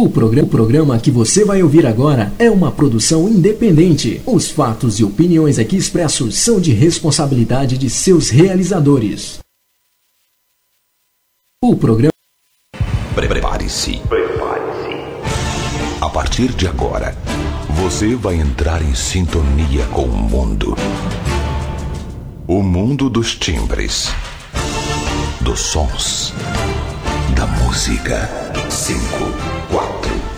O programa, o programa que você vai ouvir agora é uma produção independente. Os fatos e opiniões aqui expressos são de responsabilidade de seus realizadores. O programa. Prepare-se. Prepare-se. A partir de agora, você vai entrar em sintonia com o mundo. O mundo dos timbres, dos sons, da música. 5, 4,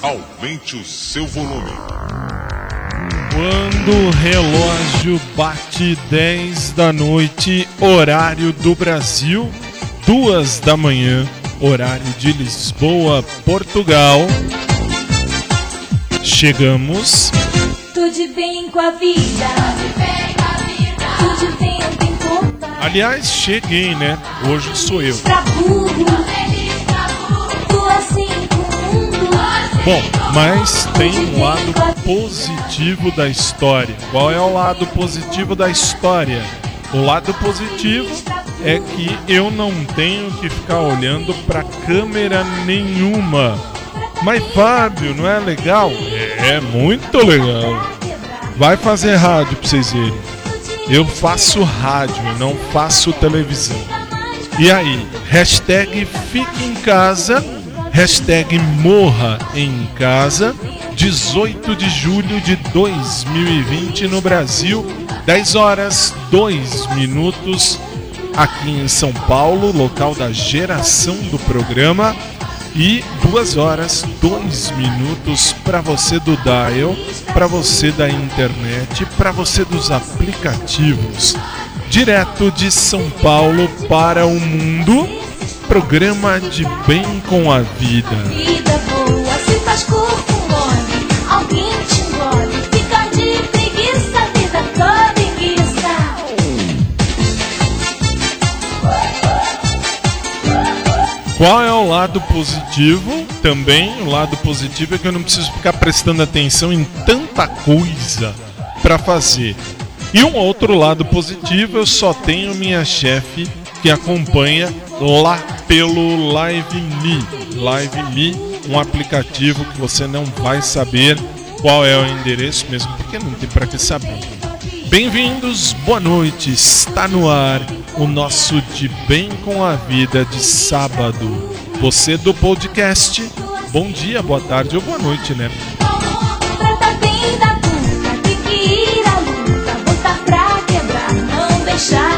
Aumente o seu volume. Quando o relógio bate 10 da noite, horário do Brasil, 2 da manhã, horário de Lisboa, Portugal. Chegamos. Tudo bem com a vida. Tudo bem com a vida. Tudo bem, não tem. Aliás, cheguei, né? Hoje sou eu. Pra burro. Bom, mas tem um lado positivo da história. Qual é o lado positivo da história? O lado positivo é que eu não tenho que ficar olhando para câmera nenhuma. Mas Fábio, não é legal? É muito legal. Vai fazer rádio pra vocês verem. Eu faço rádio, não faço televisão. E aí, hashtag fique em casa, hashtag morra em casa, 18 de julho de 2020 no Brasil, 10 horas 2 minutos aqui em São Paulo, local da geração do programa. E 2 horas 2 minutos para você do dial, para você da internet, para você dos aplicativos. Direto de São Paulo para o mundo, programa de bem com a vida. Vida boa, se faz corpo mole. Alguém te engole. Fica de preguiça, vida toda enguiça. Qual é o lado positivo? Também o lado positivo é que eu não preciso ficar prestando atenção em tanta coisa para fazer. E um outro lado positivo, eu só tenho minha chefe que acompanha lá pelo Live Me. Live Me, um aplicativo que você não vai saber qual é o endereço mesmo, porque não tem para que saber. Bem-vindos, boa noite. Está no ar o nosso De Bem com a Vida de sábado. Você do podcast, bom dia, boa tarde ou boa noite, né? Trata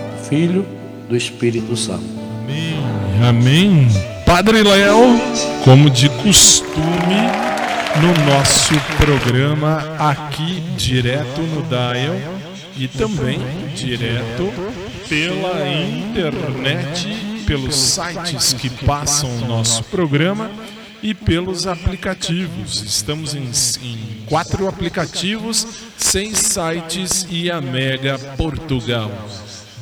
Filho, do Espírito Santo. Amém. Amém. Padre Léo, como de costume, no nosso programa aqui direto no Dial e também direto pela internet, pelos sites que passam o nosso programa e pelos aplicativos. Estamos em, em quatro aplicativos, seis sites e a Mega Portugal.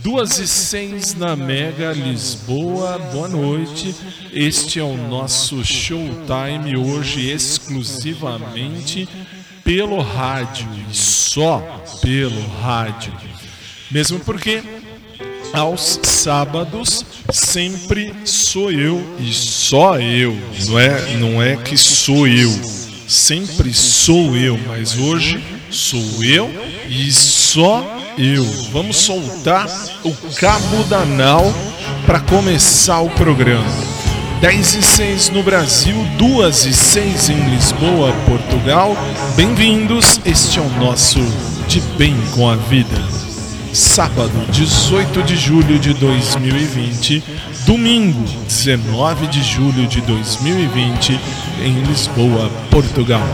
Duas e seis na Mega Lisboa, boa noite. Este é o nosso showtime hoje exclusivamente pelo rádio e só pelo rádio. Mesmo porque aos sábados sempre sou eu e só eu. Não é, não é que sou eu. Sempre sou eu, mas hoje sou eu e só eu. Vamos soltar o cabo da nau para começar o programa. 10 e 6 no Brasil, 2 e 6 em Lisboa, Portugal. Bem-vindos, este é o nosso De Bem com a Vida. Sábado, 18 de julho de 2020, domingo, 19 de julho de 2020, em Lisboa, Portugal.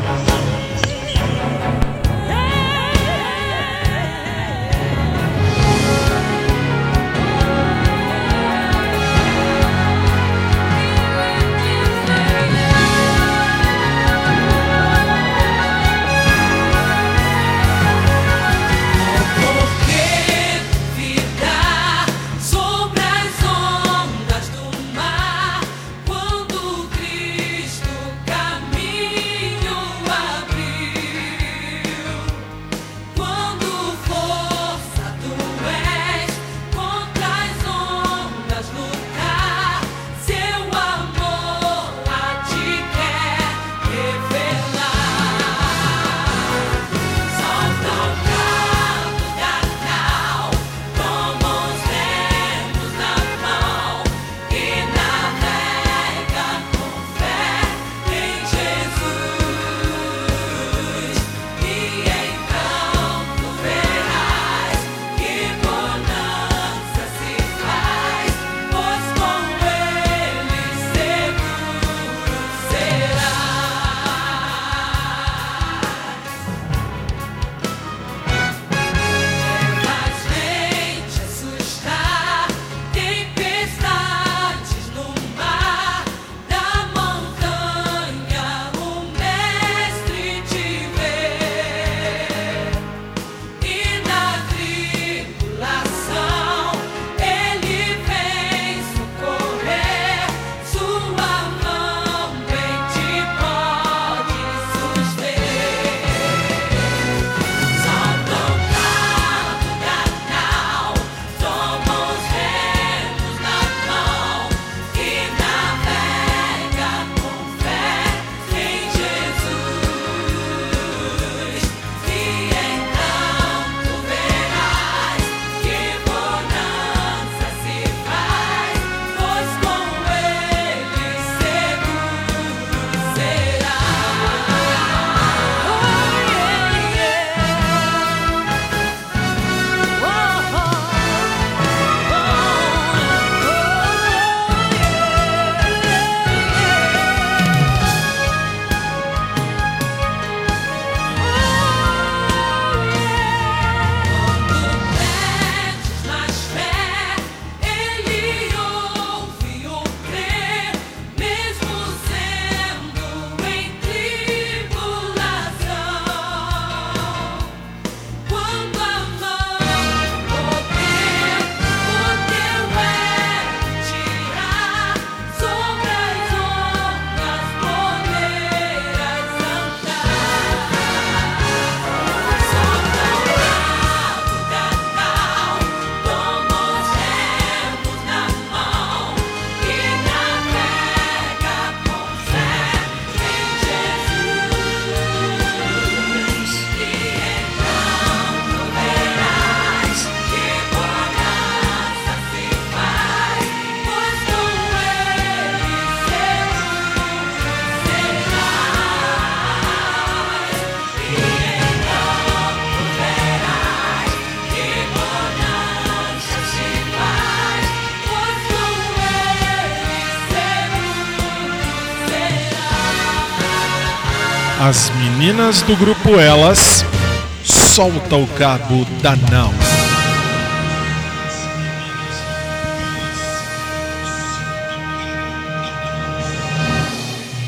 As meninas do grupo Elas, solta o cabo da nau.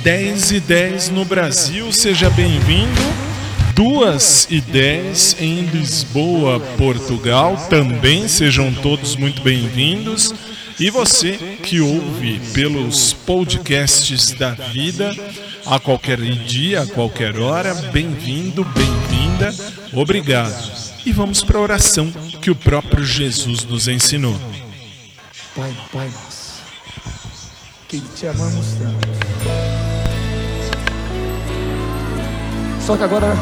10 e 10 no Brasil, seja bem-vindo. 2 e 10 em Lisboa, Portugal, também sejam todos muito bem-vindos. E você que ouve pelos podcasts da vida, a qualquer dia, a qualquer hora, bem-vindo, bem-vinda, obrigado. E vamos para a oração que o próprio Jesus nos ensinou. Pai, Pai nosso, que te amamos tanto. Só que agora,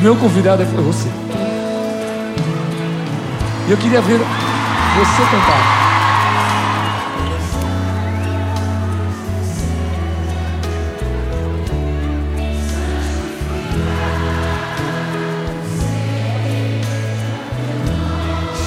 meu convidado é você. E eu queria ver você cantar.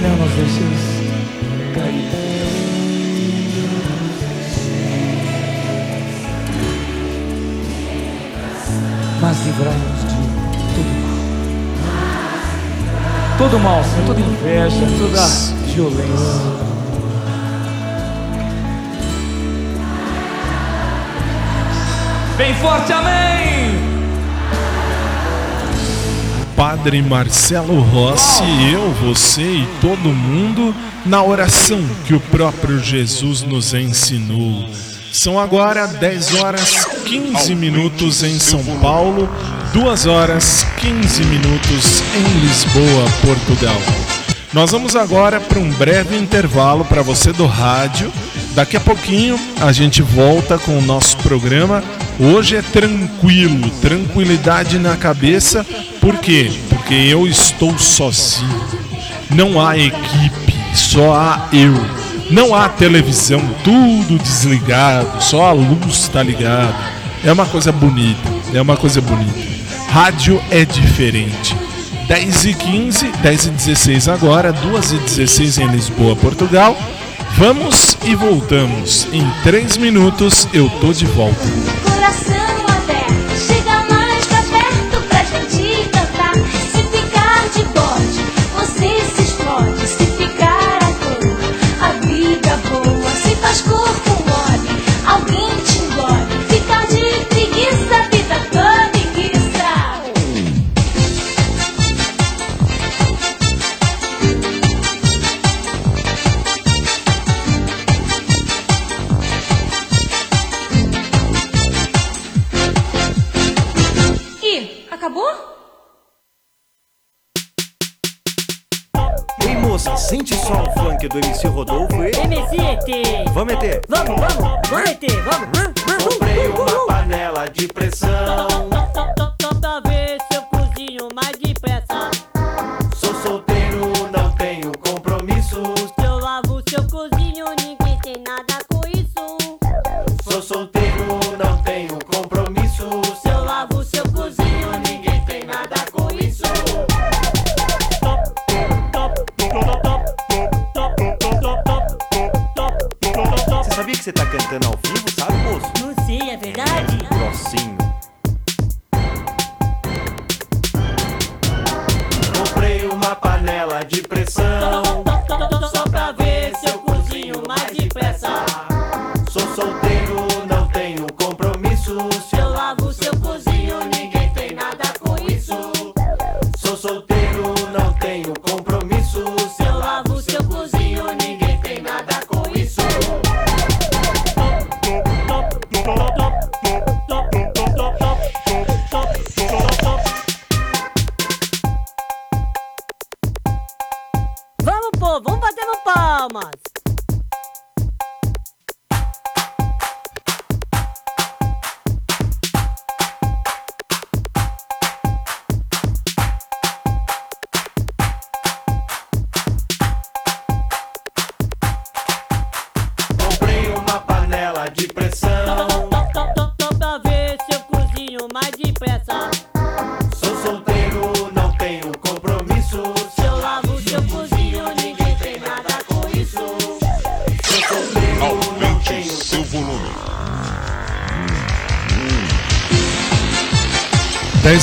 Deixeis cair. Mas livrai-nos de todo mal. Todo mal, Senhor, toda inveja, toda violência. Bem forte, amém! Padre Marcelo Rossi, eu, você e todo mundo na oração que o próprio Jesus nos ensinou. São agora 10 horas 15 minutos em São Paulo, 2 horas 15 minutos em Lisboa, Portugal. Nós vamos agora para um breve intervalo para você do rádio. Daqui a pouquinho a gente volta com o nosso programa. Hoje é tranquilo, tranquilidade na cabeça. Por quê? Porque eu estou sozinho. Não há equipe, só há eu. Não há televisão, tudo desligado, só a luz está ligada. É uma coisa bonita, é uma coisa bonita. Rádio é diferente. 10 e 15, 10 e 16 agora, 2 e 16 em Lisboa, Portugal. Vamos e voltamos. Em 3 minutos eu tô de volta.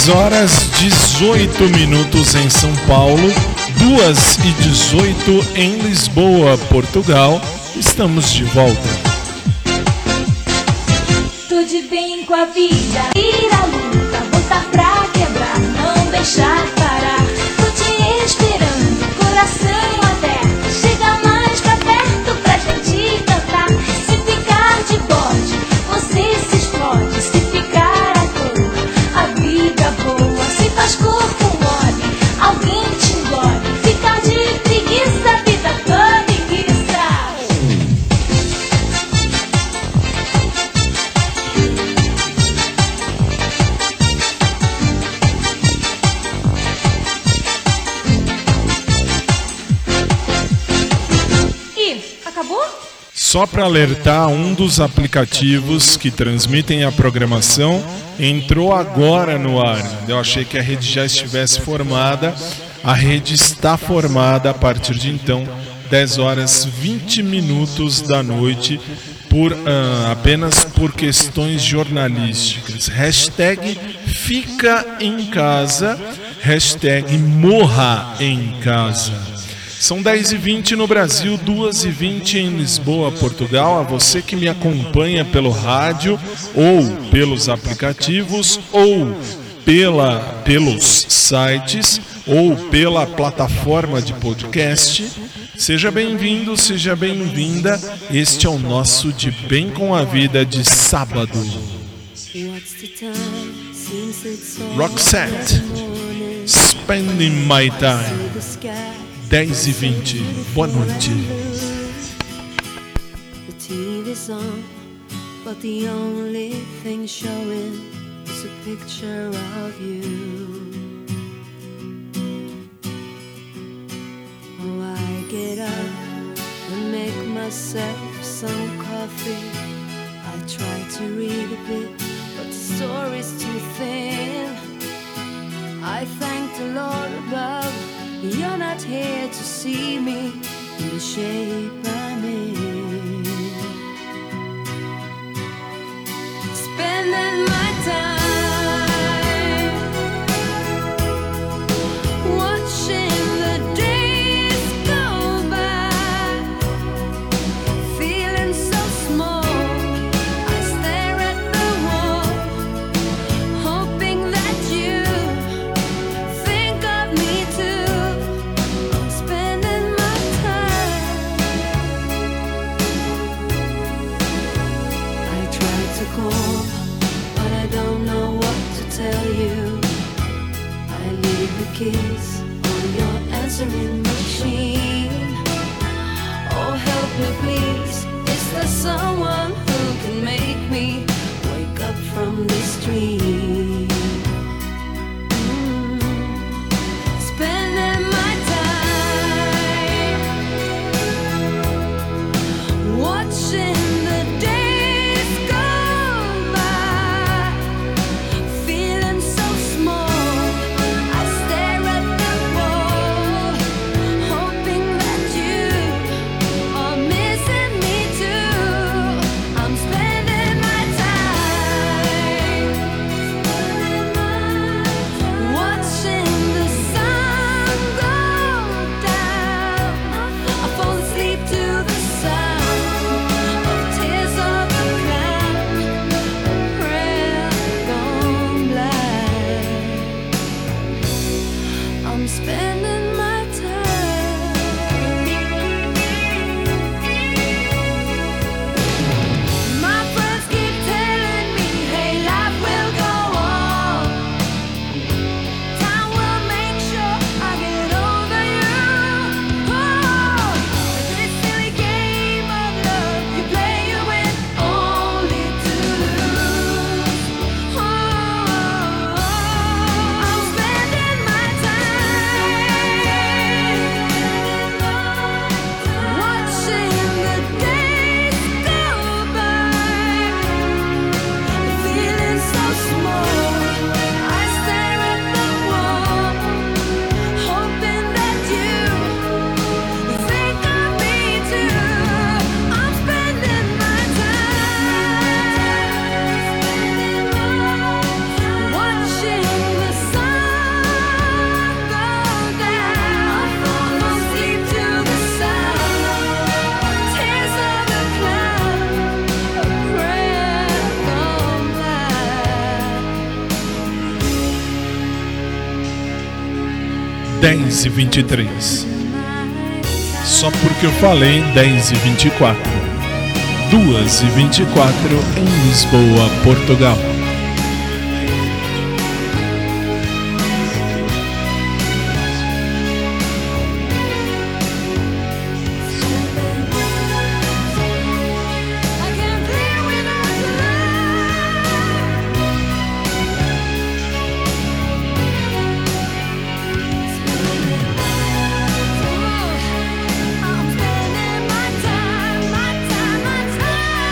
10 horas 18 minutos em São Paulo, 2 e 18 em Lisboa, Portugal. Estamos de volta. Tô de bem com a vida, ir à luta, botar pra quebrar, não deixar parar. Só para alertar, um dos aplicativos que transmitem a programação entrou agora no ar. Eu achei que a rede já estivesse formada. A rede está formada a partir de então, 10 horas 20 minutos da noite, por ah, apenas por questões jornalísticas. Hashtag fica em casa, hashtag morra em casa. São 10h20 no Brasil, 2h20 em Lisboa, Portugal. A você que me acompanha pelo rádio, ou pelos aplicativos, ou pela, pelos sites, ou pela plataforma de podcast. Seja bem-vindo, seja bem-vinda. Este é o nosso De Bem com a Vida de sábado. Roxette, Spending My Time. 10 e 20. Boa noite. But the only thing showing is a picture of you. Oh, I get up myself some coffee. I try to read a bit, but the story's too thin. I thank the Lord above. You're not here to see me in the shape 10 e 23. Só porque eu falei 10 e 24. 2 e 24 em Lisboa, Portugal.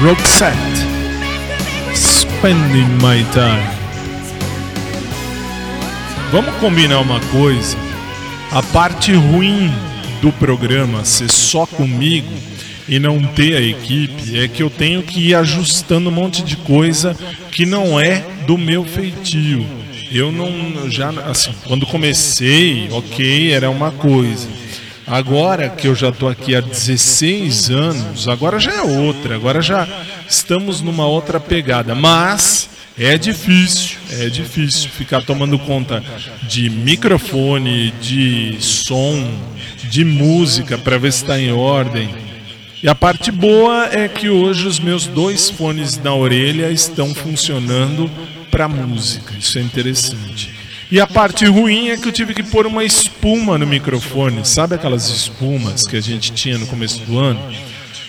Roxette. Spending my time. Vamos combinar uma coisa. A parte ruim do programa ser só comigo e não ter a equipe é que eu tenho que ir ajustando um monte de coisa que não é do meu feitio. Eu não já assim, quando comecei, OK, era uma coisa. Agora que eu já estou aqui há 16 anos, agora já é outra, agora já estamos numa outra pegada, mas é difícil, é difícil ficar tomando conta de microfone, de som, de música para ver se está em ordem. E a parte boa é que hoje os meus dois fones na orelha estão funcionando para música. Isso é interessante. E a parte ruim é que eu tive que pôr uma espuma no microfone. Sabe aquelas espumas que a gente tinha no começo do ano?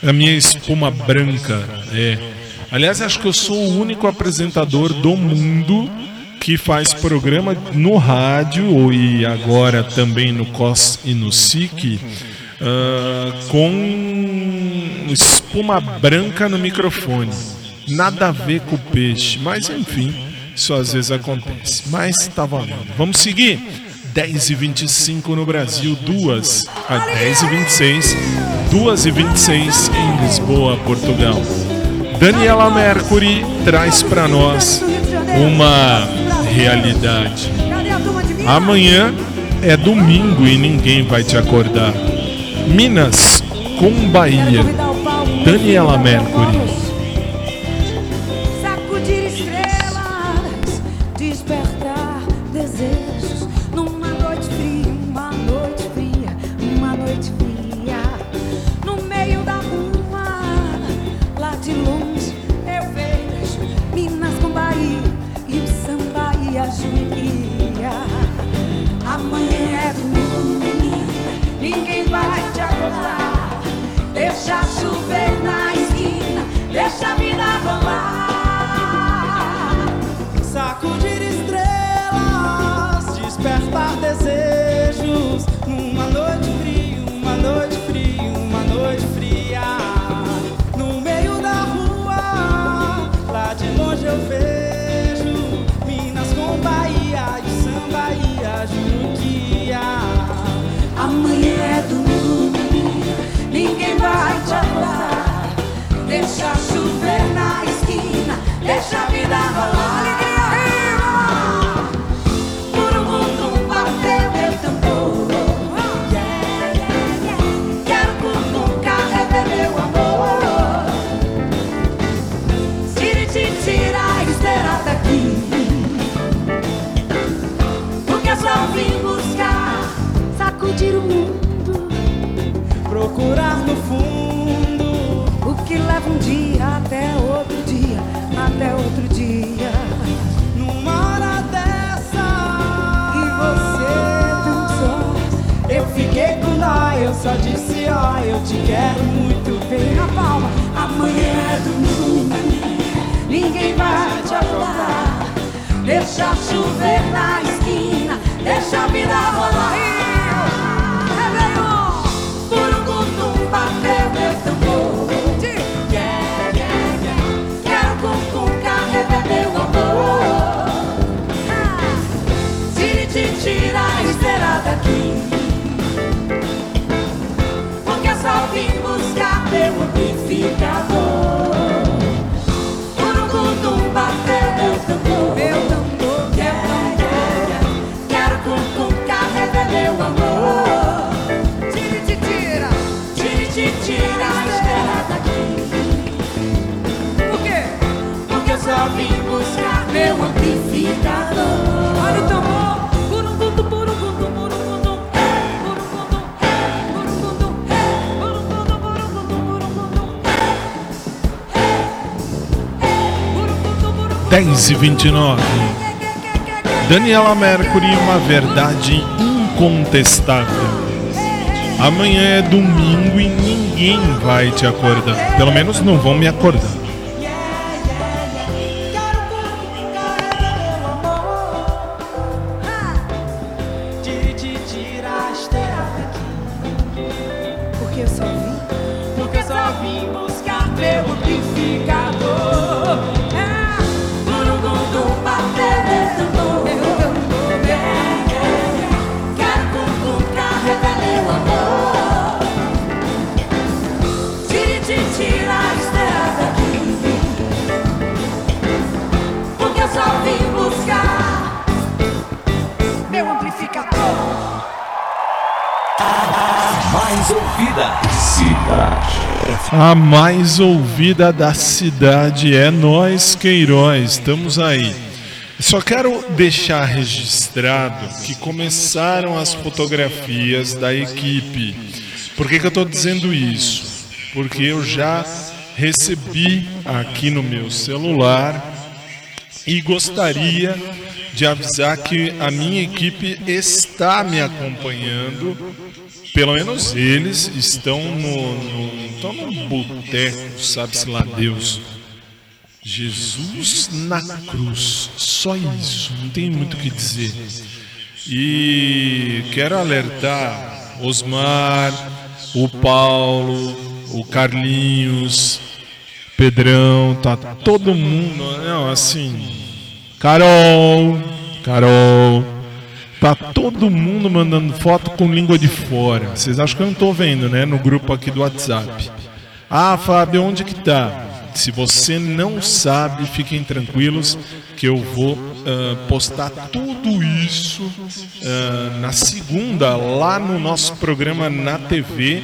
A minha espuma branca, é. Aliás, acho que eu sou o único apresentador do mundo que faz programa no rádio e agora também no COS e no SIC ah, com espuma branca no microfone. Nada a ver com o peixe, mas enfim, isso às vezes acontece. Mas tá valendo. Vamos seguir? 10 e 25 no Brasil, 2 a 10 e 26, 2 e 26 em Lisboa, Portugal. Daniela Mercury traz para nós uma realidade. Amanhã é domingo e ninguém vai te acordar. Minas com Bahia. Daniela Mercury. Daniela Mercury, uma verdade incontestável. Amanhã é domingo e ninguém vai te acordar. Pelo menos não vão me acordar. Ouvida da cidade é nós, Queiroz. Estamos aí. Só quero deixar registrado que começaram as fotografias da equipe. Por que, que eu estou dizendo isso? Porque eu já recebi aqui no meu celular e gostaria de avisar que a minha equipe está me acompanhando. Pelo menos eles estão no, no, estão no boteco, sabe-se lá Deus. Jesus na cruz, só isso, não tem muito o que dizer. E quero alertar Osmar, o Paulo, o Carlinhos, Pedrão, tá todo mundo, não, assim, Carol, Carol, tá todo mundo mandando foto com língua de fora. Vocês acham que eu não tô vendo, né, no grupo aqui do WhatsApp. Ah, Fábio, onde que tá? Se você não sabe, fiquem tranquilos que eu vou ah, postar tudo isso ah, na segunda lá no nosso programa na TV.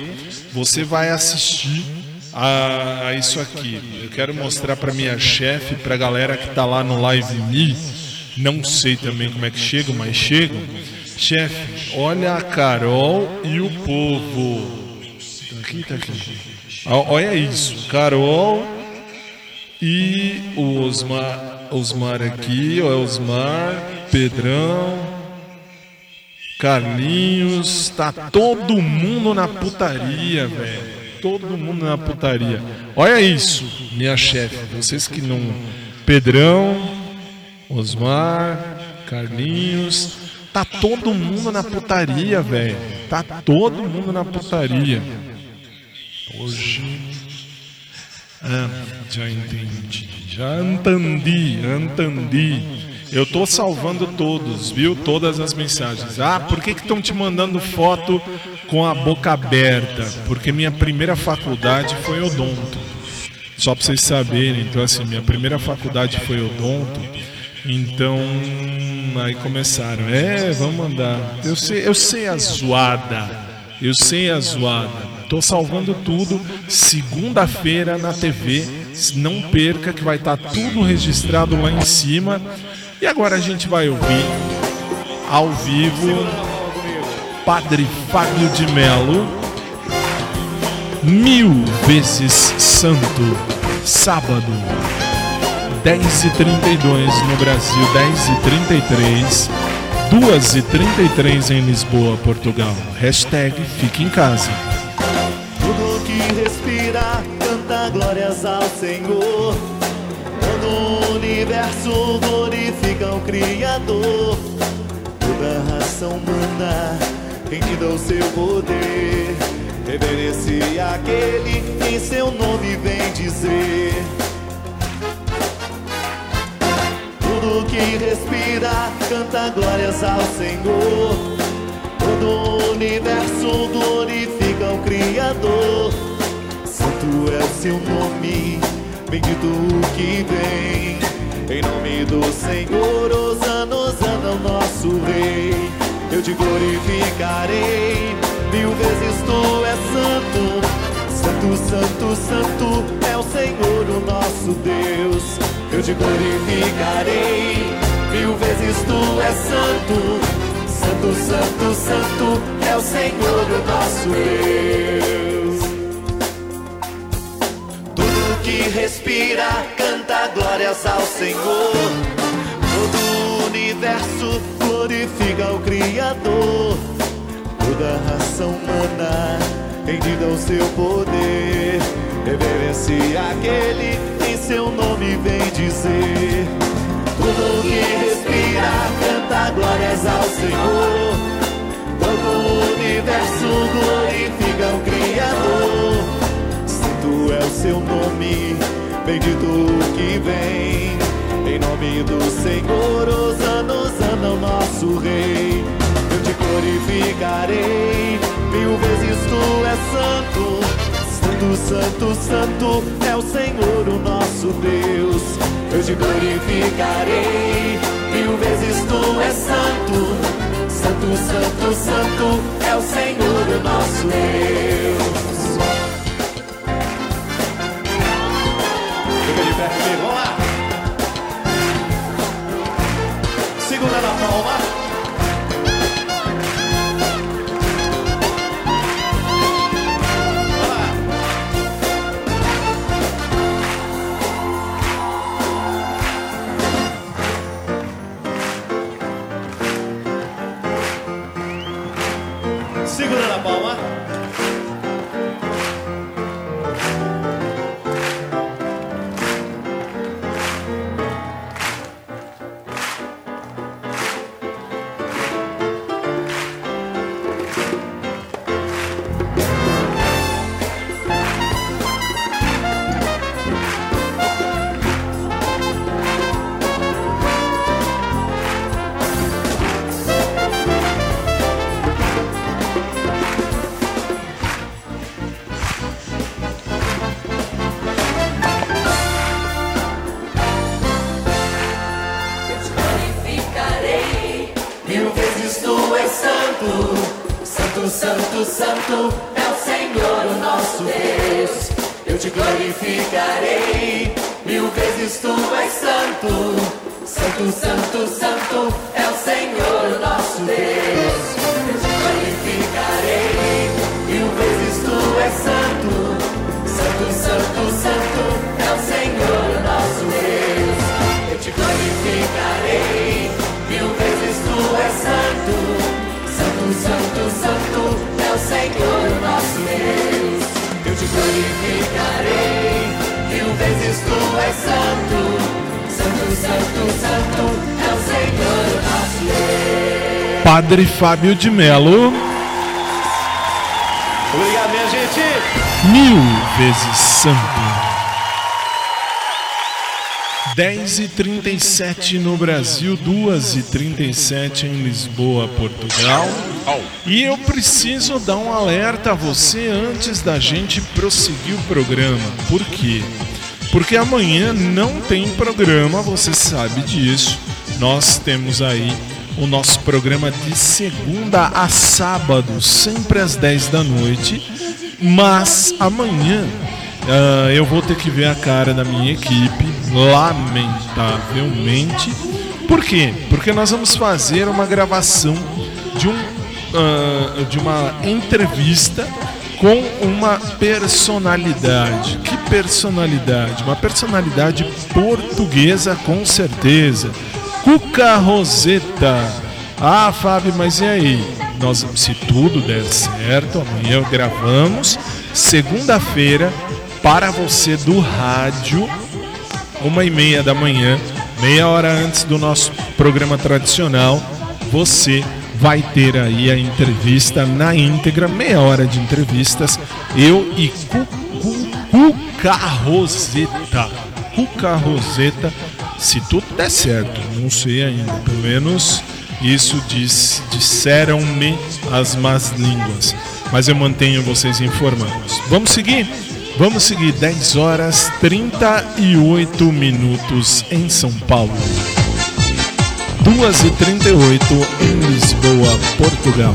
Você vai assistir a, a isso aqui. Eu quero mostrar para minha chefe, para a galera que tá lá no Live Me. Não sei também como é que chegam, mas chegam. Chefe, olha a Carol e o povo. Tá aqui, tá aqui. Olha isso, Carol e o Osmar, Osmar aqui, ó, Osmar, Pedrão, Carlinhos, tá todo mundo na putaria, velho. Todo mundo na putaria. Olha isso, minha chefe, vocês que não. Pedrão, Osmar, Carlinhos, tá todo mundo na putaria, velho. Tá todo mundo na putaria. Hoje. Ah, já entendi. Já entendi, entendi. Eu tô salvando todos, viu? Todas as mensagens. Ah, por que estão te mandando foto com a boca aberta? Porque minha primeira faculdade foi odonto. Só pra vocês saberem, então assim, minha primeira faculdade foi odonto. Então, aí começaram. É, vamos mandar. Eu sei, eu sei a zoada. Eu sei a zoada. Tô salvando tudo. Segunda-feira na TV. Não perca que vai estar tudo registrado lá em cima. E agora a gente vai ouvir ao vivo Padre Fábio de Melo. Mil vezes santo. Sábado. 10h32 no Brasil, 10h33. 2h33 em Lisboa, Portugal. Hashtag fique em casa. Tudo que respira canta glórias ao Senhor. Todo o universo glorifica o Criador. Toda raça humana rendida ao seu poder. Reverencia aquele em seu nome vem dizer. Tudo que respira canta glórias ao Senhor. Todo o universo glorifica o Criador. Santo é o seu nome, bendito o que vem. Em nome do Senhor, Osana, Osana, o nosso Rei. Eu te glorificarei, mil vezes tu és santo. Santo, santo, santo é o Senhor, o nosso Deus. Eu te glorificarei, mil vezes tu és santo. Santo, santo, santo é o Senhor, o nosso Deus. Tudo que respira canta glórias ao Senhor. Todo o universo glorifica o Criador. Toda raça humana rendida ao seu poder. Reverencia aquele em seu nome vem dizer. Tudo que respira canta glórias ao Senhor. Todo o universo glorifica o Criador. Santo é o seu nome, bendito o que vem. Em nome do Senhor, Osana, Osana, o nosso Rei. Eu te glorificarei, mil vezes tu és santo. Santo, santo, santo é o Senhor, o nosso Deus. Eu te glorificarei, mil vezes tu és santo. Santo, santo, santo é o Senhor, o nosso Deus. Fica de pé comigo, vamos lá. Segura na palma. Padre Fábio de Melo, Obrigado, minha gente. mil vezes santo. 10 e 37 no Brasil, 2 e 37 em Lisboa, Portugal. E eu preciso dar um alerta a você antes da gente prosseguir o programa. Por quê? Porque amanhã não tem programa, você sabe disso. Nós temos aí o nosso programa de segunda a sábado, sempre às 10 da noite. Mas amanhã ah, eu vou ter que ver a cara da minha equipe, lamentavelmente. Por quê? Porque nós vamos fazer uma gravação de, um, ah, de uma entrevista com uma personalidade. Que personalidade? Uma personalidade portuguesa, com certeza. Cuca Roseta. Ah, Fábio, mas e aí? Nós, se tudo der certo, amanhã gravamos. Segunda-feira, para você do rádio, uma e meia da manhã, meia hora antes do nosso programa tradicional, você vai ter aí a entrevista na íntegra, meia hora de entrevistas, eu e Cu- Cu- Cuca Roseta. Cuca Roseta, se tudo der certo, não sei ainda, pelo menos isso diz, disseram-me as más línguas, mas eu mantenho vocês informados. Vamos seguir? Vamos seguir 10 horas 38 minutos em São Paulo. 2 e 38 em Lisboa, Portugal.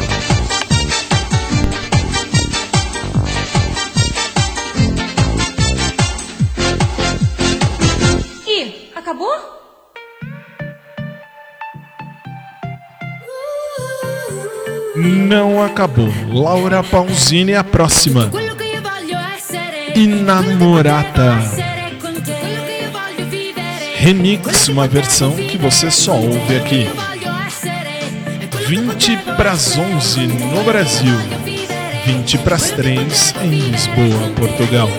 Não acabou. Laura Pausini é a próxima. Inamorata. Remix, uma versão que você só ouve aqui. 20 para as 11 no Brasil. 20 para as 3 em Lisboa, Portugal.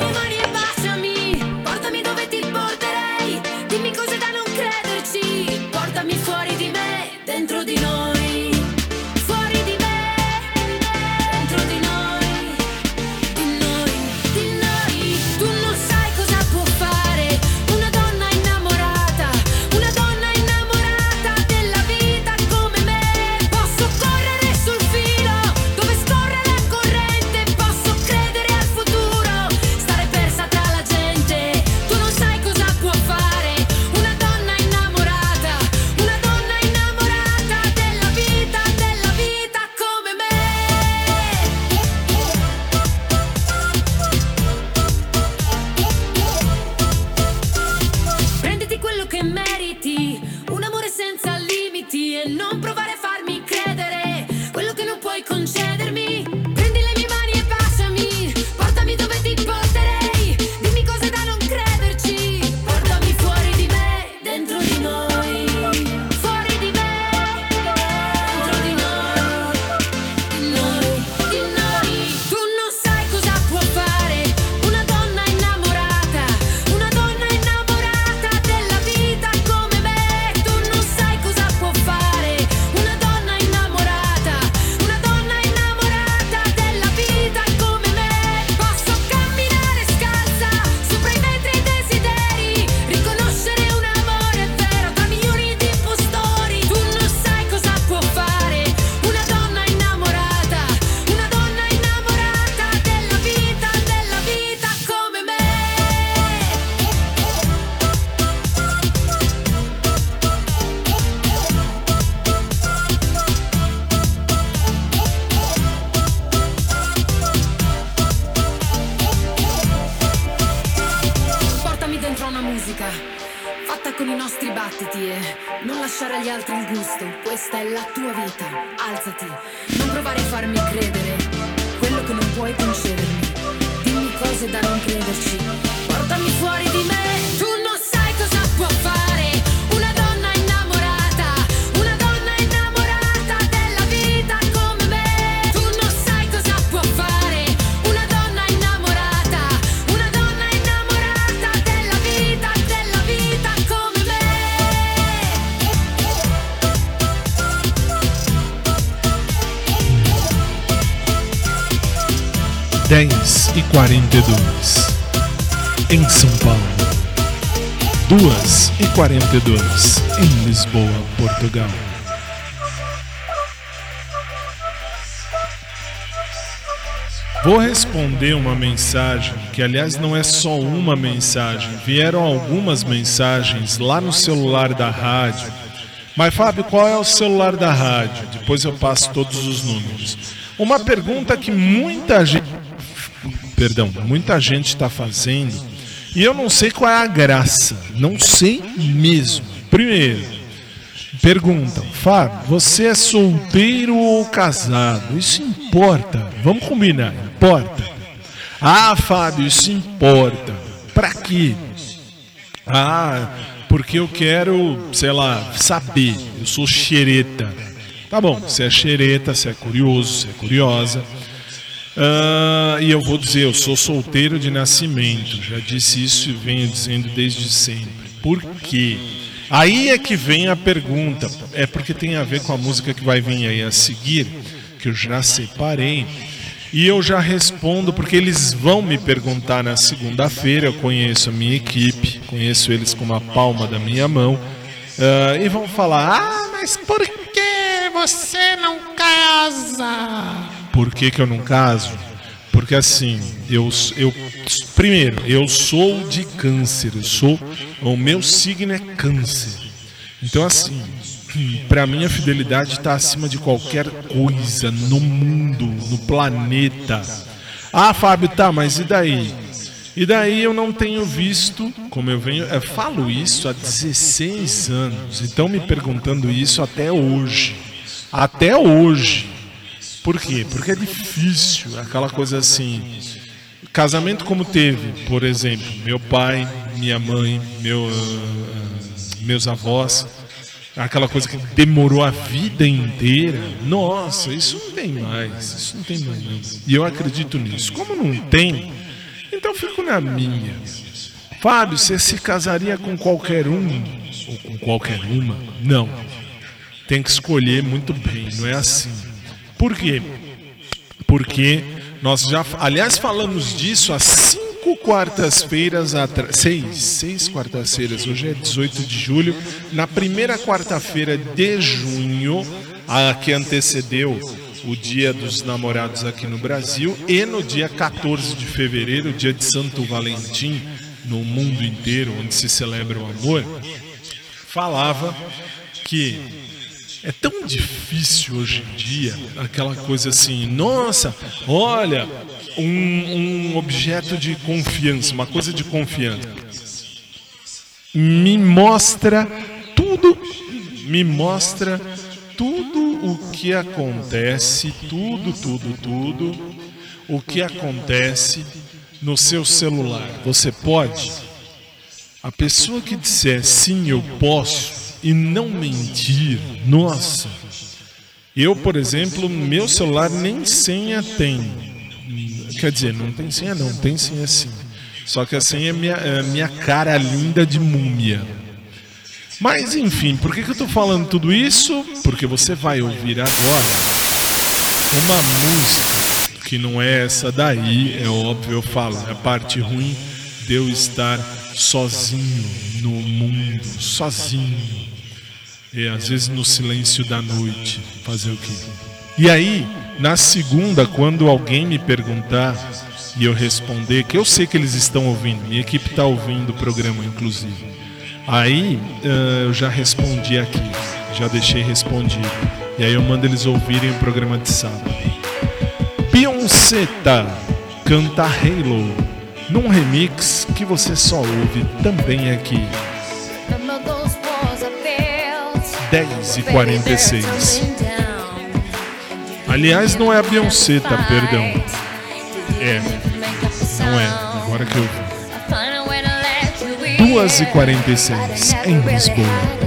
10 e 42 em São Paulo. 2 e 42 em Lisboa, Portugal. Vou responder uma mensagem que, aliás, não é só uma mensagem. Vieram algumas mensagens lá no celular da rádio. Mas, Fábio, qual é o celular da rádio? Depois eu passo todos os números. Uma pergunta que muita gente. Perdão, muita gente está fazendo. E eu não sei qual é a graça. Não sei mesmo. Primeiro, perguntam, Fábio, você é solteiro ou casado? Isso importa. Vamos combinar, importa. Ah, Fábio, isso importa. Pra quê? Ah, porque eu quero, sei lá, saber. Eu sou xereta. Tá bom, você é xereta, você é curioso, você é curiosa. Ah, e eu vou dizer, eu sou solteiro de nascimento. Já disse isso e venho dizendo desde sempre. Por quê? Aí é que vem a pergunta. É porque tem a ver com a música que vai vir aí a seguir, que eu já separei. E eu já respondo porque eles vão me perguntar na segunda-feira. Eu conheço a minha equipe, conheço eles como a palma da minha mão. ah, e vão falar: Ah, mas por que você não casa? Por que, que eu não caso? Porque assim, eu, eu primeiro, eu sou de câncer, eu sou o meu signo é câncer. Então assim, para mim a fidelidade está acima de qualquer coisa no mundo, no planeta. Ah, Fábio, tá, mas e daí? E daí eu não tenho visto, como eu venho, eu falo isso há 16 anos. Então me perguntando isso até hoje. Até hoje. Por quê? Porque é difícil, aquela coisa assim. Casamento como teve, por exemplo, meu pai, minha mãe, meu, ah, meus avós, aquela coisa que demorou a vida inteira. Nossa, isso não tem mais, isso não tem mais. não. E eu acredito nisso. Como não tem, então fico na minha. Fábio, você se casaria com qualquer um ou com qualquer uma? Não. Tem que escolher muito bem, não é assim. Por quê? Porque nós já, aliás, falamos disso há cinco quartas-feiras atrás, seis, seis quartas-feiras. Hoje é 18 de julho. Na primeira quarta-feira de junho, a que antecedeu o Dia dos Namorados aqui no Brasil, e no dia 14 de fevereiro, dia de Santo Valentim, no mundo inteiro, onde se celebra o amor, falava que é tão difícil hoje em dia aquela coisa assim, nossa, olha, um, um objeto de confiança, uma coisa de confiança. Me mostra tudo, me mostra tudo o que acontece, tudo, tudo, tudo, o que acontece no seu celular. Você pode? A pessoa que disser sim, eu posso, e não mentir, nossa. Eu, por exemplo, meu celular nem senha tem. Quer dizer, não tem senha não, tem senha sim. Só que a senha é minha, é minha cara linda de múmia. Mas enfim, por que, que eu tô falando tudo isso? Porque você vai ouvir agora uma música que não é essa daí, é óbvio, eu falo, é a parte ruim de eu estar sozinho no mundo, sozinho. E às vezes no silêncio da noite, fazer o quê? E aí, na segunda, quando alguém me perguntar e eu responder, que eu sei que eles estão ouvindo, minha equipe está ouvindo o programa, inclusive. Aí eu já respondi aqui, já deixei respondido. E aí eu mando eles ouvirem o programa de sábado. Tá, canta Halo. num remix que você só ouve também aqui. 10 e 46. Aliás, não é a Beyoncé, tá? Perdão. É. Não é. Agora que eu vi. 2 e 46 em Lisboa.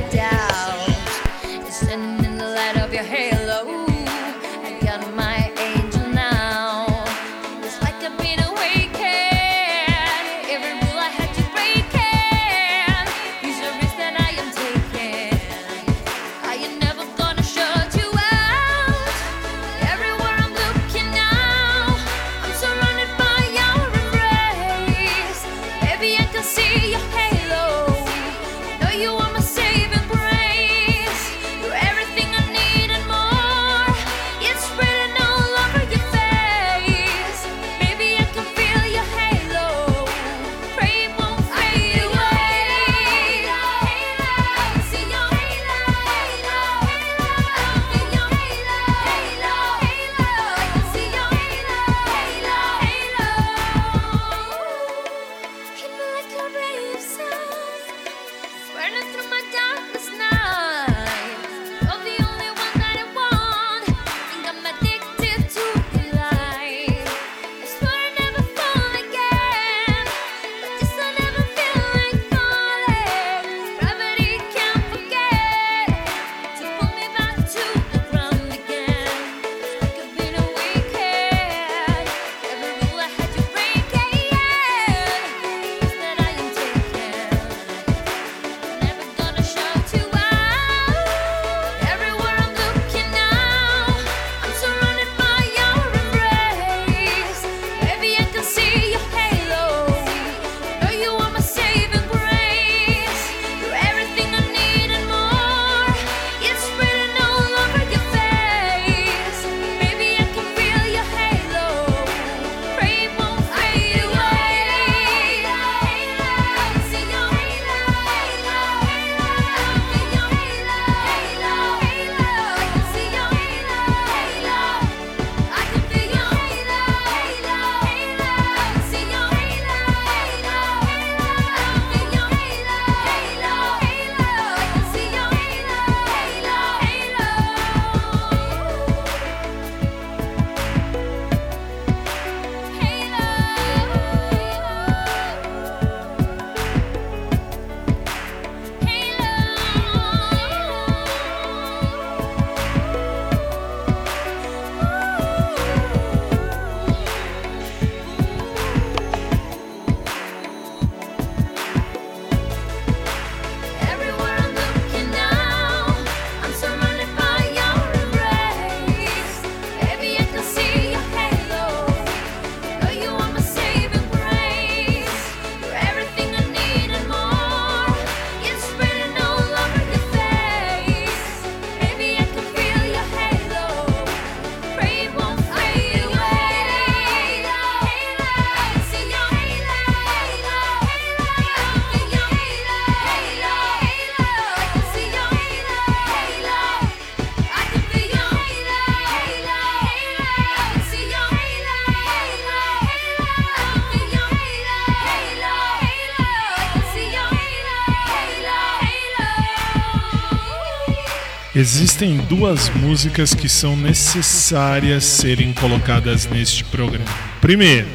Existem duas músicas que são necessárias serem colocadas neste programa. Primeiro,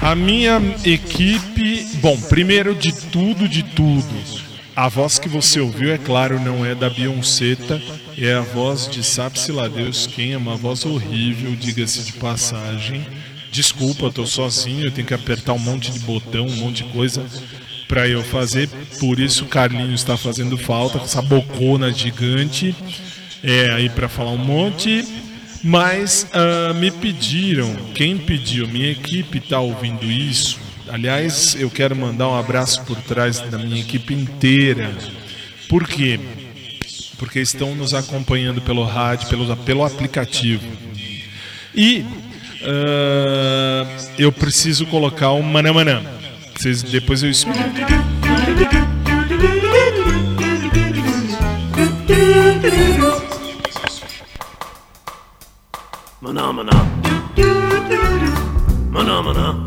a minha equipe. Bom, primeiro de tudo, de tudo. A voz que você ouviu, é claro, não é da Beyoncé, é a voz de sabe-se lá Deus quem, é uma voz horrível, diga-se de passagem. Desculpa, tô sozinho, eu tenho que apertar um monte de botão, um monte de coisa para eu fazer. Por isso o Carlinhos está fazendo falta com essa bocona gigante. É aí para falar um monte. Mas ah, me pediram, quem pediu, minha equipe está ouvindo isso. Aliás, eu quero mandar um abraço por trás da minha equipe inteira. Por quê? Porque estão nos acompanhando pelo rádio, pelo, pelo aplicativo. E ah, eu preciso colocar o Manamanã. Vocês, depois eu explico. Maná, maná. Maná, maná.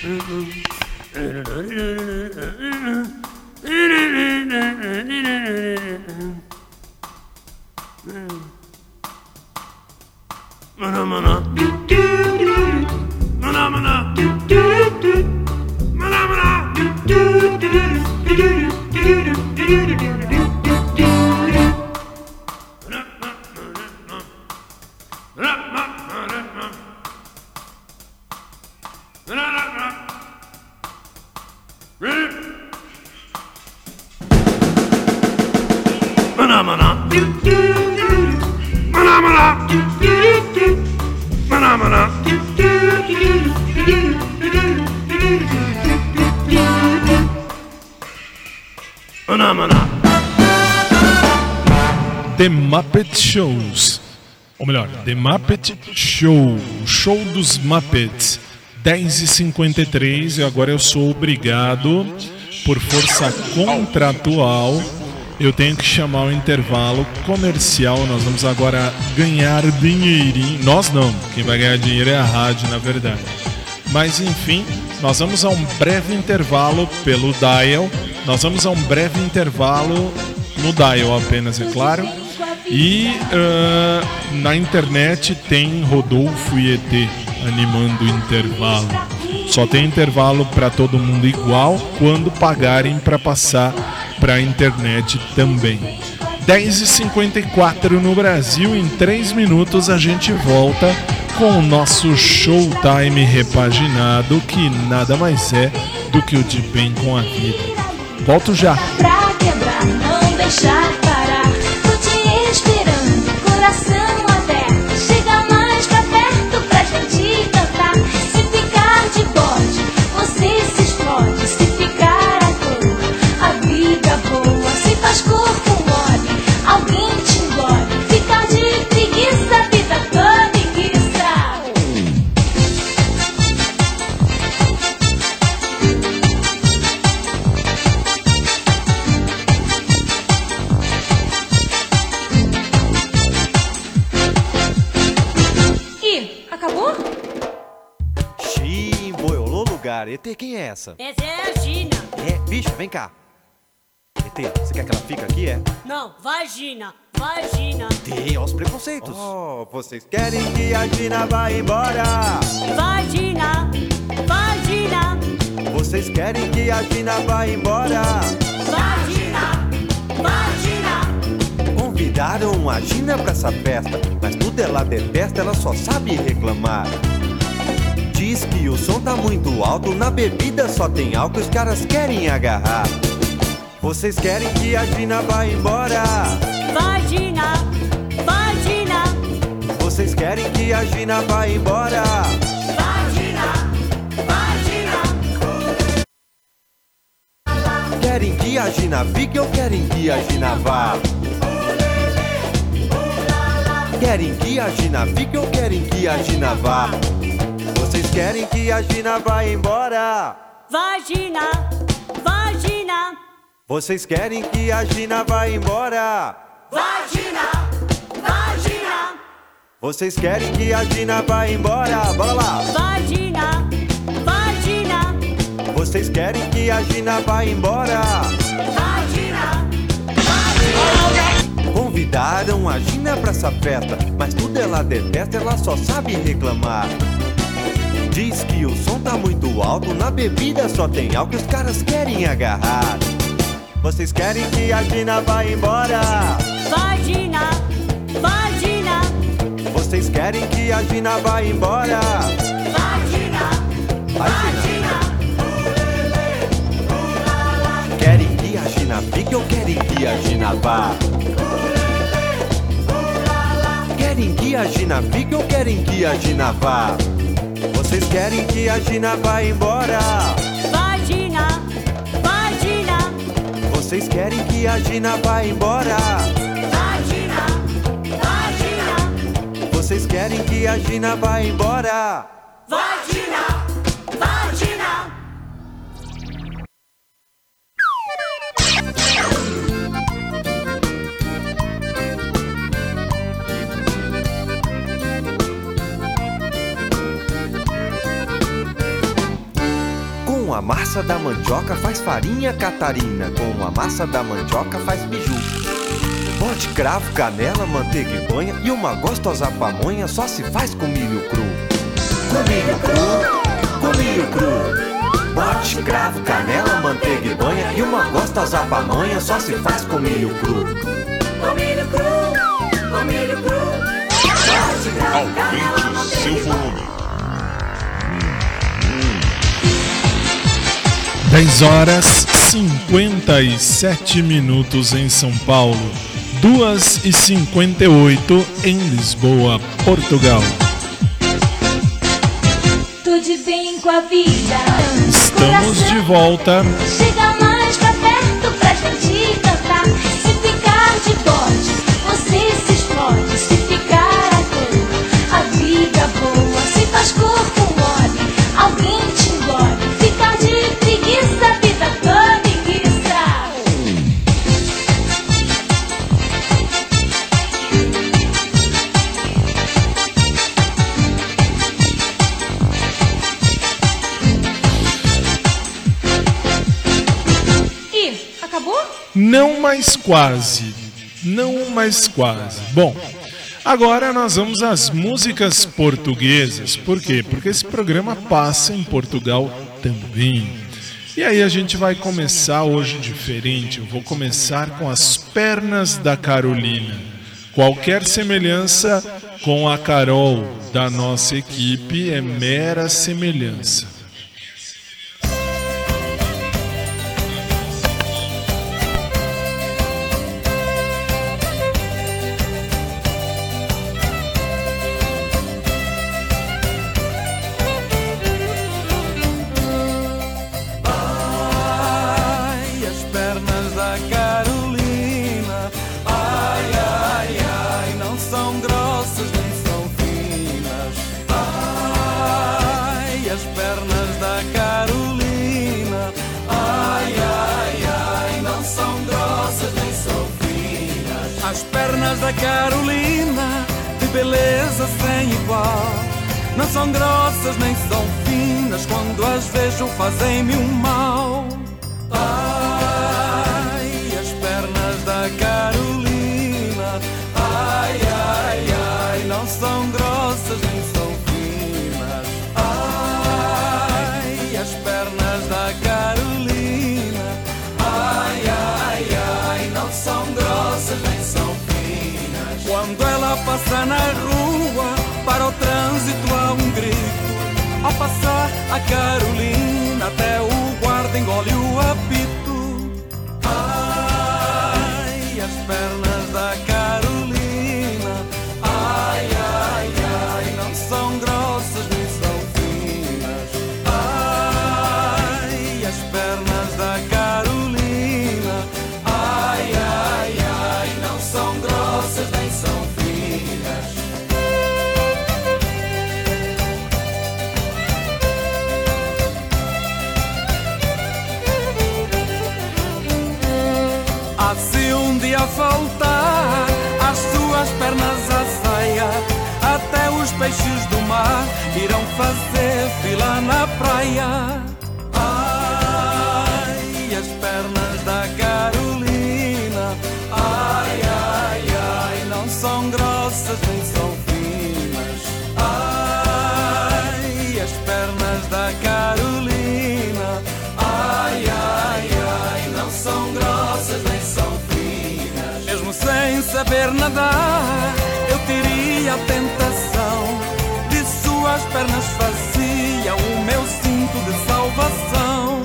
Mm-hmm. Shows. Ou melhor, The Muppet Show. Show dos Muppets. 10h53 e agora eu sou obrigado, por força contratual, eu tenho que chamar o intervalo comercial. Nós vamos agora ganhar dinheirinho. Nós não, quem vai ganhar dinheiro é a rádio, na verdade. Mas enfim, nós vamos a um breve intervalo pelo dial. Nós vamos a um breve intervalo no dial apenas, é claro. E ah, na internet tem Rodolfo e ET animando o intervalo. Só tem intervalo para todo mundo igual quando pagarem para passar para a internet também. 10h54 no Brasil, em 3 minutos a gente volta com o nosso Showtime repaginado, que nada mais é do que o de bem com a vida. Volto já. Pra quebrar, não deixar quem é essa? Essa é a Gina. É, bicha, vem cá. ET, você quer que ela fique aqui, é? Não, vagina. Vagina. ET, olha os preconceitos. Oh, vocês querem que a Gina vá embora? Vagina. Vagina. Vocês querem que a Gina vá embora? Vagina. Vagina. Convidaram a Gina pra essa festa, mas tudo ela detesta, ela só sabe reclamar. Diz que o som tá muito alto, na bebida só tem álcool, os caras querem agarrar. Vocês querem que a Gina vá embora? Vagina. Vagina. Vocês querem que a Gina vá embora? Vagina. Vagina. Querem que a Gina fique ou querem que a Gina vá? Querem que a Gina fique ou querem que a Gina vá? Vocês querem que a Gina vá embora? Vagina. Vagina. Vocês querem que a Gina vá embora? Vagina. Vagina. Vocês querem que a Gina vá embora? Bora lá! Vagina. Vagina. Vocês querem que a Gina vá embora? Vagina. Convidaram a Gina pra essa festa, mas tudo ela detesta, ela só sabe reclamar. Diz que o som tá muito alto, na bebida só tem álcool, os caras querem agarrar. Vocês querem que a Gina vá embora? Vagina. Vagina. Vocês querem que a Gina vá embora? Vagina. Vai, Gina. Querem que a Gina Gina fique ou querem que a Gina vá? Querem que a Gina fique ou querem que a Gina vá? Vocês querem que a Gina vá embora? Vai, Gina, vai, Gina, Vocês querem que a Gina vá embora? vai, Gina, vai, Gina, Vocês querem que a Gina vá embora? vai, Gina, a massa da mandioca faz farinha Catarina. Com a massa da mandioca faz biju. Bote cravo, canela, manteiga e banha. E uma gostosa pamonha só se faz com milho cru. Com milho cru, com milho cru. Bote cravo, canela, manteiga e banha. E uma gostosa pamonha só se faz com milho cru. Com milho cru, com milho cru. Bote grão, canela, Aumente o seu volume. 10 horas 57 minutos em São Paulo, 2 e 58 em Lisboa, Portugal. Tudo bem com a vida. Estamos de volta. Mais quase. Não mais quase. Bom, agora nós vamos às músicas portuguesas. Por quê? Porque esse programa passa em Portugal também. E aí a gente vai começar hoje diferente. Eu vou começar com as pernas da Carolina. Qualquer semelhança com a Carol da nossa equipe é mera semelhança. Não são grossas nem são finas, quando as vejo fazem-me um mal. Ai, as pernas da Carolina. Ai, ai, ai, não são grossas nem são finas. Ai, as pernas da Carolina. Ai, ai, ai, não são grossas nem são finas. Quando ela passa na rua, a Carolina, até o fazer fila na praia. Ai, as pernas da Carolina, ai, ai, ai, não são grossas nem são finas. Ai, as pernas da Carolina, ai, ai, ai, não são grossas nem são finas. Mesmo sem saber nadar, eu teria a tentação de suas pernas fazia salvação.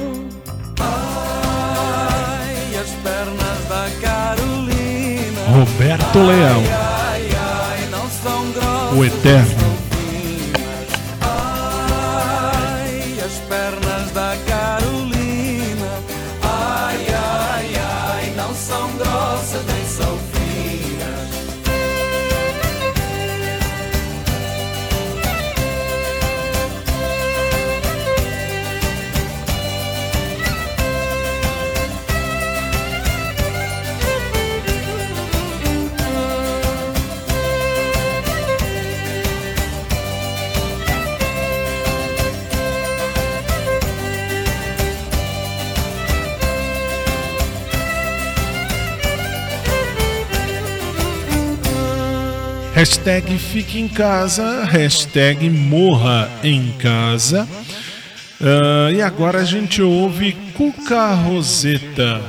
Ai, as pernas da Carolina. Roberto Leal, Ai, ai, não são grossas. o Eterno. Hashtag fique em casa, hashtag morra em casa. Ah, e agora a gente ouve Cuca Roseta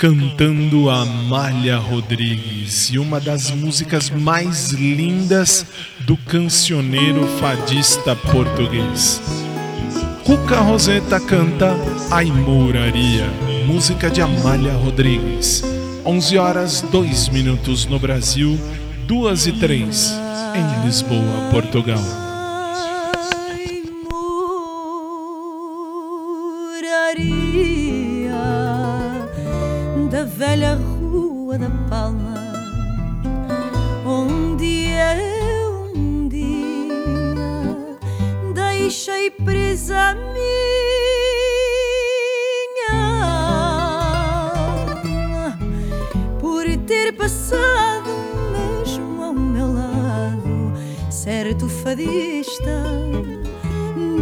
cantando Amália Rodrigues e uma das músicas mais lindas do cancioneiro fadista português. Cuca Roseta canta Aimouraria, música de Amália Rodrigues. 11 horas 2 minutos no Brasil, 2 e 3 em Lisboa, Portugal. da velha Rua da Palma, onde eu um dia deixei presa a minha por ter passado fadista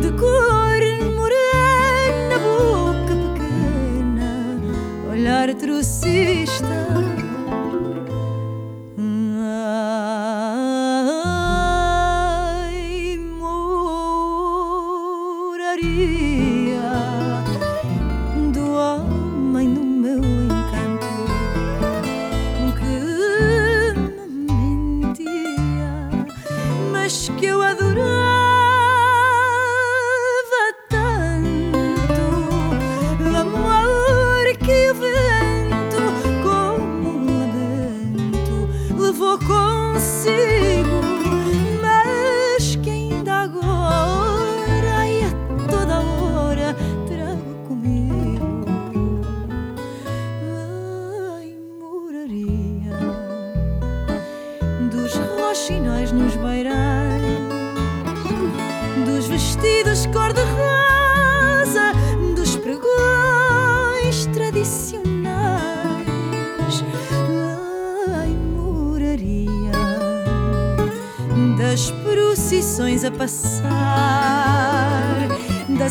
de cor morena, boca pequena, olhar trocista. Procissões a passar, da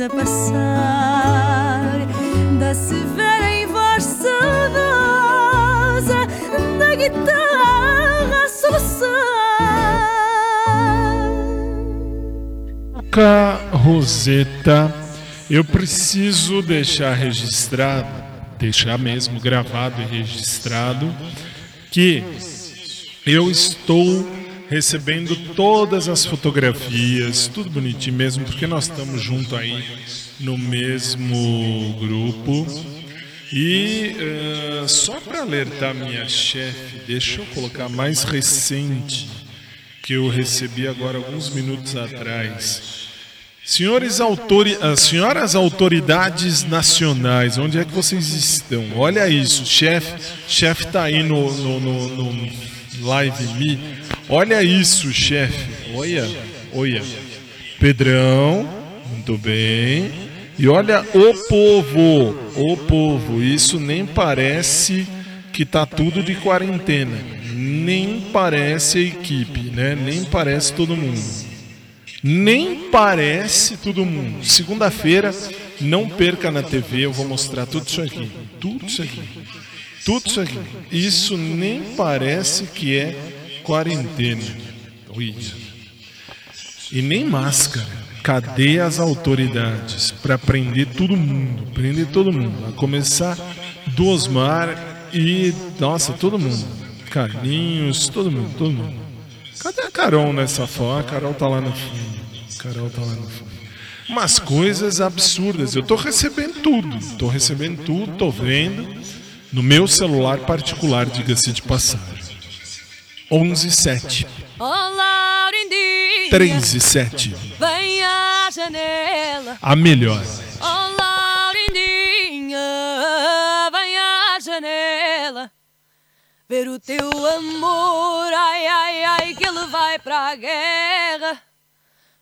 a passar, da severa em voz saudosa, da guitarra a soluçar. Roseta, eu preciso deixar registrado, deixar mesmo gravado e registrado, que eu estou recebendo todas as fotografias, tudo bonitinho mesmo, porque nós estamos junto aí no mesmo grupo. E eh, só para alertar minha chefe, deixa eu colocar mais recente que eu recebi agora alguns minutos atrás. Senhores autori as senhoras autoridades nacionais, onde é que vocês estão? Olha isso, chefe, chefe tá aí no, no, no, no live me. Olha isso, chefe. Olha, olha. Pedrão, muito bem. E olha o povo, o povo. Isso nem parece que tá tudo de quarentena. Nem parece a equipe, né? Nem parece todo mundo. Nem parece todo mundo. Segunda-feira, não perca na TV, eu vou mostrar tudo isso aqui. Tudo isso aqui. Tudo isso aqui. Isso nem parece que é quarentena. E nem máscara. Cadê as autoridades para prender todo mundo? Prender todo mundo. A começar do Osmar e. Nossa, todo mundo. Carlinhos, todo mundo, todo mundo. Cadê a Carol nessa foto? A Carol tá lá no fundo. Carol tá lá no fundo. Umas coisas absurdas. Eu tô recebendo tudo. Tô recebendo tudo, tô vendo. No meu celular particular, diga-se de passagem. 11 7. Olá, Laurindinha. 3 e 7. Vem à janela. A melhor. Olá, Laurindinha. Vem à janela. Ver o teu amor. Ai, ai, ai, que ele vai para a guerra.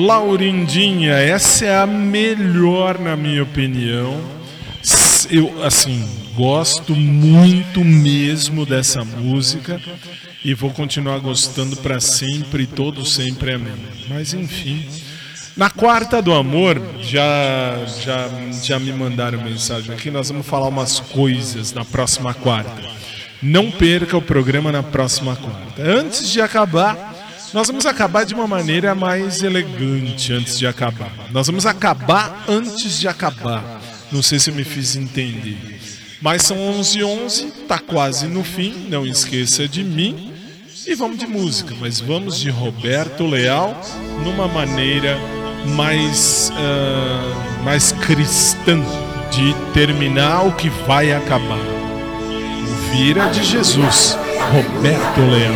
Laurindinha, essa é a melhor na minha opinião. Eu, assim, gosto muito mesmo dessa música e vou continuar gostando para sempre, todo sempre amém. Mas enfim, na quarta do amor, já, já, já me mandaram mensagem aqui. Nós vamos falar umas coisas na próxima quarta. Não perca o programa na próxima quarta. Antes de acabar, Nós vamos acabar de uma maneira mais elegante antes de acabar. Nós vamos acabar antes de acabar. Não sei se eu me fiz entender. Mas são 11 11 tá quase no fim, não esqueça de mim. E vamos de música, mas vamos de Roberto Leal numa maneira mais, ah, mais cristã de terminar o que vai acabar. Vira de Jesus, Roberto Leal.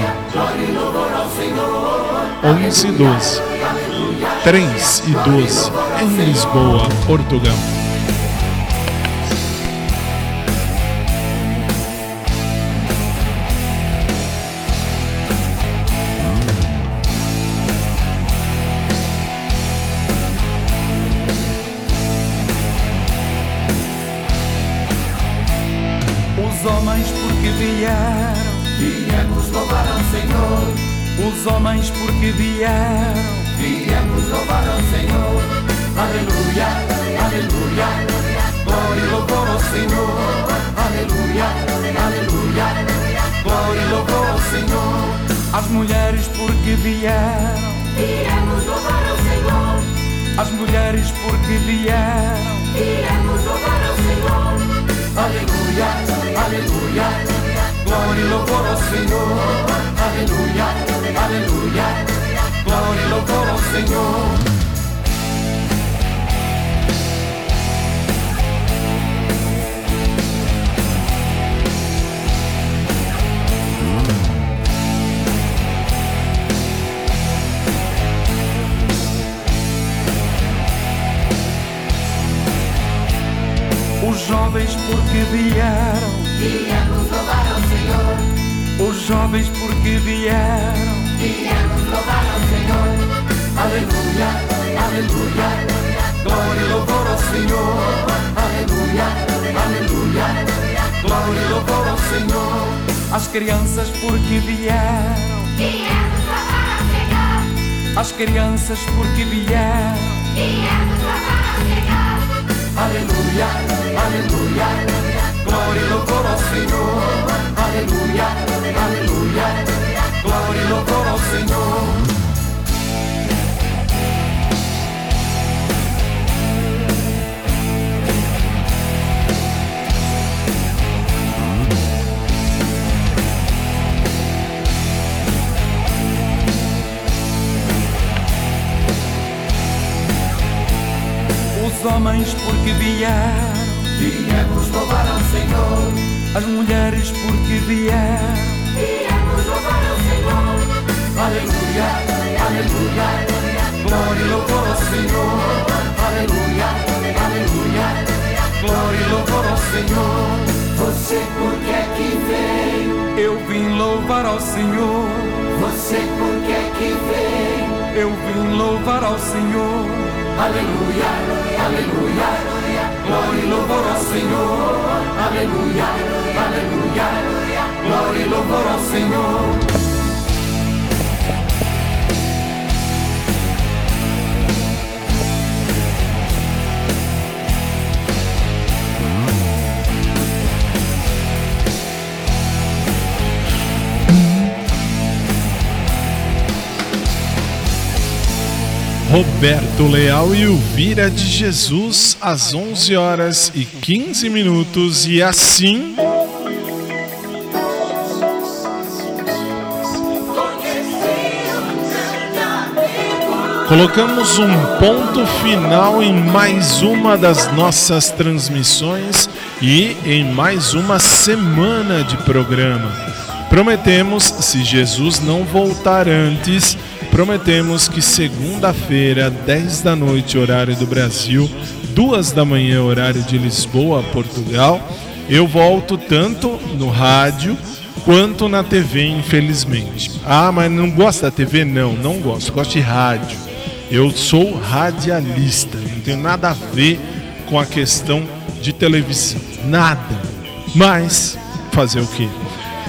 11 e 12. 3 e 12 em Lisboa, Portugal. Os homens porque vieram, viemos louvar ao Senhor. Aleluia, aleluia, glória e louvor ao Senhor. Aleluia, aleluia, glória e louvor ao Senhor. As mulheres porque vieram, viemos louvar ao Senhor. As mulheres porque vieram, viemos louvar ao Senhor. Aleluia, aleluia, glória e louvor ao Senhor. Aleluia, aleluia, glória vieram, viemos louvar ao Senhor. Aleluia, aleluia, glória e louvor ao Senhor. Aleluia, aleluia, glória e louvor ao Senhor. As crianças porque vieram, viemos louvar ao Senhor. As crianças porque vieram, viemos louvar ao Senhor. Aleluia, aleluia, glória e louvor ao Senhor. Aleluia, aleluia, glória e louvor ao Senhor. Os homens porque vieram, viemos louvar ao Senhor. As mulheres porque vieram, viemos louvar ao Senhor. Aleluia, aleluia, glória e louvor ao Senhor. Aleluia, aleluia, glória e louvor ao Senhor. Você por que é que veio? Eu vim louvar ao Senhor. Você por que é que veio? Eu vim louvar ao Senhor. Aleluia, aleluia, glória e louvor ao Senhor. Aleluia, aleluia, glória e louvor ao Senhor. Roberto Leal e o Vira de Jesus às 11 horas e 15 minutos e assim Colocamos um ponto final em mais uma das nossas transmissões e em mais uma semana de programa. Prometemos, se Jesus não voltar antes, prometemos que segunda-feira, 10 da noite, horário do Brasil, 2 da manhã, horário de Lisboa, Portugal, eu volto tanto no rádio quanto na TV, infelizmente. Ah, mas não gosta da TV? Não, não gosto. Gosto de rádio. Eu sou radialista, não tenho nada a ver com a questão de televisão. Nada. Mas, fazer o quê?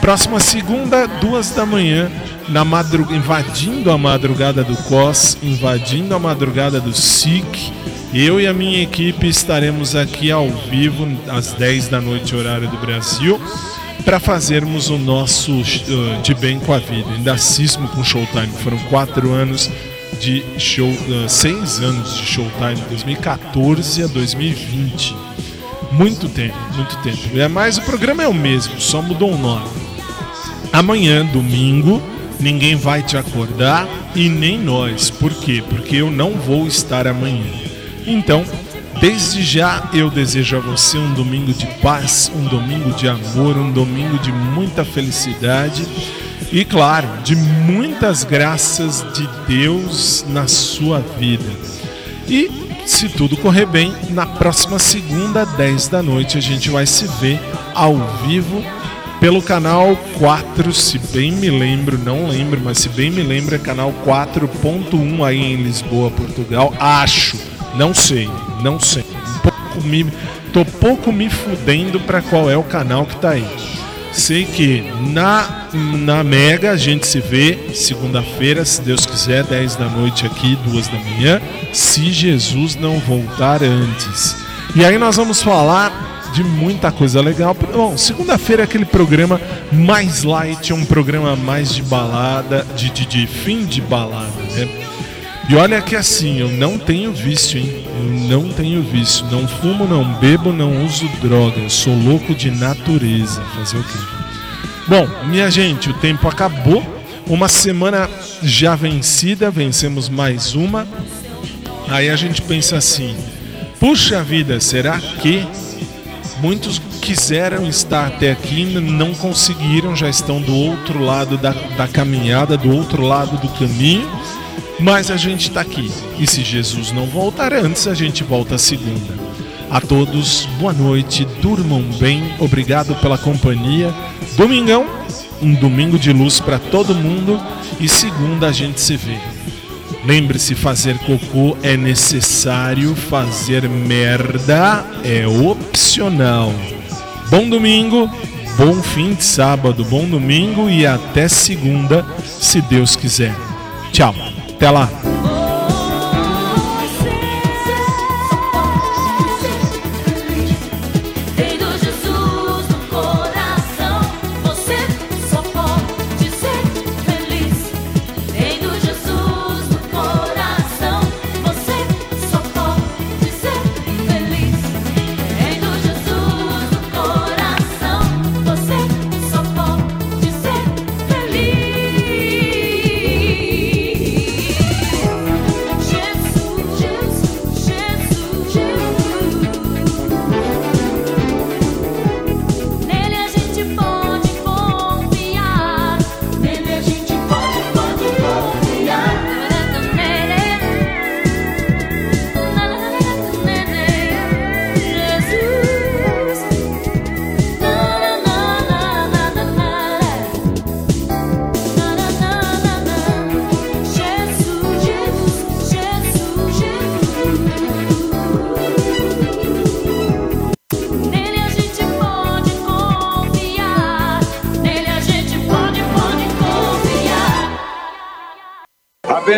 Próxima segunda, duas da manhã, na madrug... invadindo a madrugada do COS, invadindo a madrugada do SIC. Eu e a minha equipe estaremos aqui ao vivo às 10 da noite, horário do Brasil, para fazermos o nosso uh, de bem com a vida. Ainda cismo com Showtime. Foram quatro anos de show, uh, seis anos de Showtime, 2014 a 2020. Muito tempo, muito tempo. É, mas o programa é o mesmo, só mudou o nome. Amanhã, domingo, ninguém vai te acordar e nem nós. Por quê? Porque eu não vou estar amanhã. Então, desde já eu desejo a você um domingo de paz, um domingo de amor, um domingo de muita felicidade e, claro, de muitas graças de Deus na sua vida. E, se tudo correr bem, na próxima segunda, 10 da noite, a gente vai se ver ao vivo pelo canal 4, se bem me lembro, não lembro, mas se bem me lembro é canal 4.1 aí em Lisboa, Portugal. Acho, não sei, não sei. Um pouco me, tô pouco me fudendo para qual é o canal que tá aí. Sei que na, na Mega a gente se vê segunda-feira, se Deus quiser, 10 da noite aqui, 2 da manhã, se Jesus não voltar antes. E aí nós vamos falar de muita coisa legal. Bom, segunda-feira é aquele programa mais light, é um programa mais de balada, de, de, de fim de balada, né? E olha que assim, eu não tenho vício, hein? Eu não tenho vício. Não fumo, não bebo, não uso droga. Eu sou louco de natureza. Fazer o quê? Bom, minha gente, o tempo acabou. Uma semana já vencida, vencemos mais uma. Aí a gente pensa assim: puxa vida, será que muitos quiseram estar até aqui não conseguiram, já estão do outro lado da, da caminhada, do outro lado do caminho, mas a gente está aqui. E se Jesus não voltar antes, a gente volta segunda. A todos, boa noite, durmam bem, obrigado pela companhia. Domingão, um domingo de luz para todo mundo e segunda a gente se vê. Lembre-se, fazer cocô é necessário, fazer merda é opcional. Bom domingo, bom fim de sábado, bom domingo e até segunda, se Deus quiser. Tchau, até lá.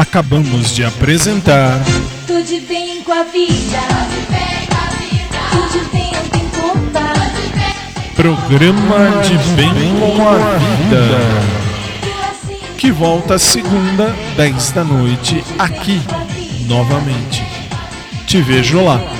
Acabamos de apresentar Tudo de bem com a vida. Tudo de bem tem contar. Programa de Bem com a Vida. Que volta segunda, 10 da noite, aqui, novamente. Te vejo lá.